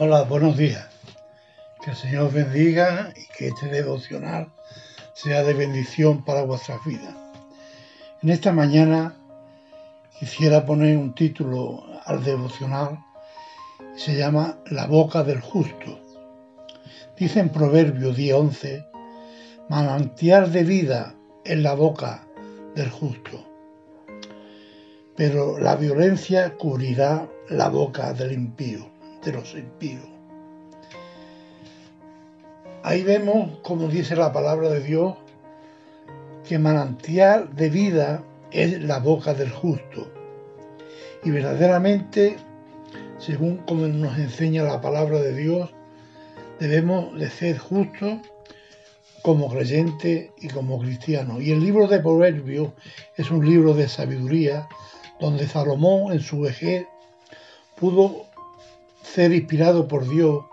Hola, buenos días. Que el Señor bendiga y que este devocional sea de bendición para vuestras vidas. En esta mañana quisiera poner un título al devocional. Se llama La boca del justo. Dice en Proverbio 10:11, manantial de vida en la boca del justo. Pero la violencia cubrirá la boca del impío de los impíos. Ahí vemos, como dice la palabra de Dios, que manantial de vida es la boca del justo. Y verdaderamente, según como nos enseña la palabra de Dios, debemos de ser justos como creyente y como cristiano. Y el libro de Proverbios es un libro de sabiduría donde Salomón en su vejez pudo ser inspirado por Dios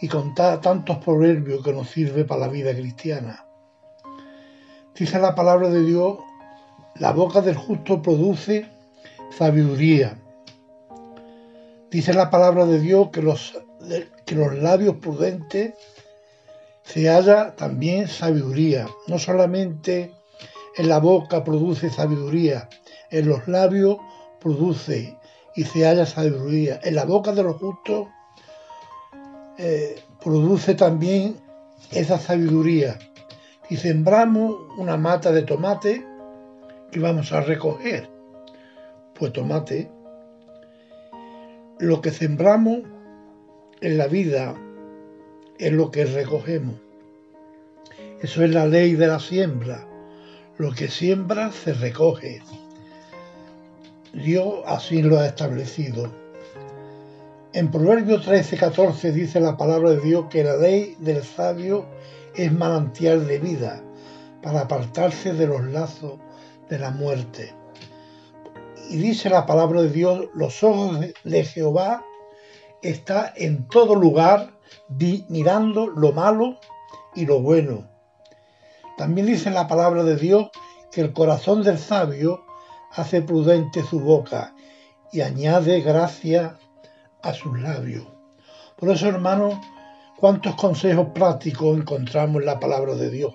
y contar tantos proverbios que nos sirve para la vida cristiana. Dice la palabra de Dios, la boca del justo produce sabiduría. Dice la palabra de Dios que los, que los labios prudentes se halla también sabiduría. No solamente en la boca produce sabiduría, en los labios produce y se halla sabiduría. En la boca de los justos eh, produce también esa sabiduría. Y sembramos una mata de tomate que vamos a recoger. Pues tomate, lo que sembramos en la vida es lo que recogemos. Eso es la ley de la siembra. Lo que siembra se recoge. Dios así lo ha establecido. En Proverbios 13, 14 dice la palabra de Dios que la ley del sabio es manantial de vida para apartarse de los lazos de la muerte. Y dice la palabra de Dios, los ojos de Jehová está en todo lugar mirando lo malo y lo bueno. También dice la palabra de Dios que el corazón del sabio hace prudente su boca y añade gracia a sus labios. Por eso, hermanos, cuántos consejos prácticos encontramos en la palabra de Dios.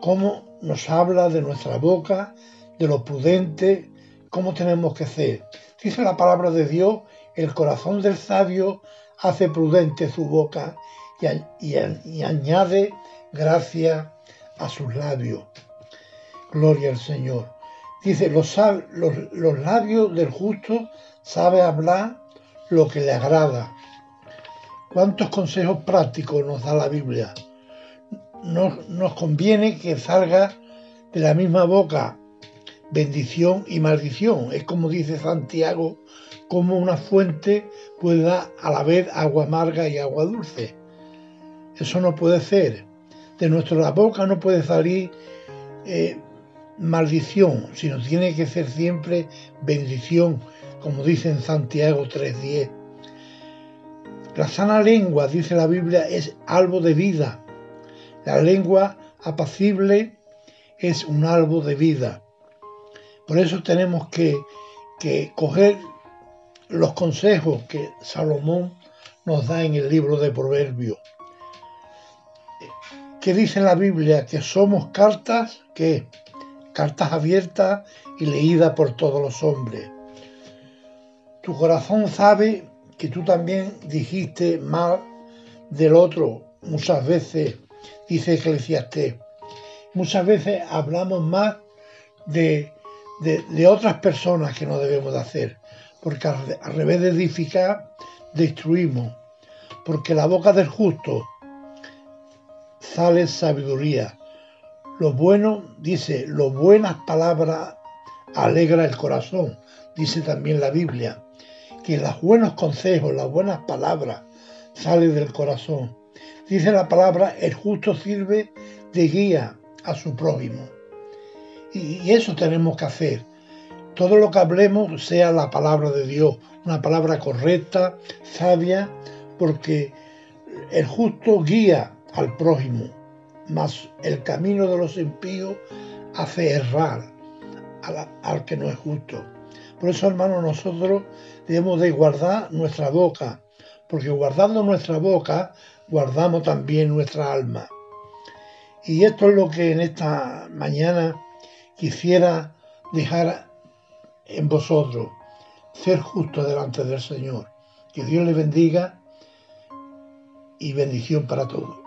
Cómo nos habla de nuestra boca, de lo prudente, cómo tenemos que ser. Dice la palabra de Dios, el corazón del sabio hace prudente su boca y, añade gracia a sus labios. Gloria al Señor. Dice, los, los, labios del justo sabe hablar lo que le agrada. ¿Cuántos consejos prácticos nos da la Biblia? Nos, nos conviene que salga de la misma boca bendición y maldición. Es como dice Santiago, como una fuente puede dar a la vez agua amarga y agua dulce. Eso no puede ser. De nuestra boca no puede salir eh, maldición, sino tiene que ser siempre bendición, como dice en Santiago 3.10. La sana lengua, dice la Biblia, es algo de vida. La lengua apacible es un algo de vida. Por eso tenemos que, que coger los consejos que Salomón nos da en el libro de Proverbios. ¿Qué dice la Biblia? Que somos cartas que cartas abiertas y leídas por todos los hombres. Tu corazón sabe que tú también dijiste mal del otro muchas veces, dice Eclesiastés. Muchas veces hablamos más de, de, otras personas que no debemos de hacer, porque al, al revés de edificar, destruimos, porque la boca del justo sale sabiduría, lo bueno, dice, lo buenas palabras alegra el corazón, dice también la Biblia, que los buenos consejos, las buenas palabras salen del corazón. Dice la palabra, el justo sirve de guía a su prójimo. Y eso tenemos que hacer. Todo lo que hablemos sea la palabra de Dios, una palabra correcta, sabia, porque el justo guía al prójimo mas el camino de los impíos hace errar al que no es justo. Por eso, hermanos, nosotros debemos de guardar nuestra boca, porque guardando nuestra boca, guardamos también nuestra alma. Y esto es lo que en esta mañana quisiera dejar en vosotros, ser justo delante del Señor. Que Dios le bendiga y bendición para todos.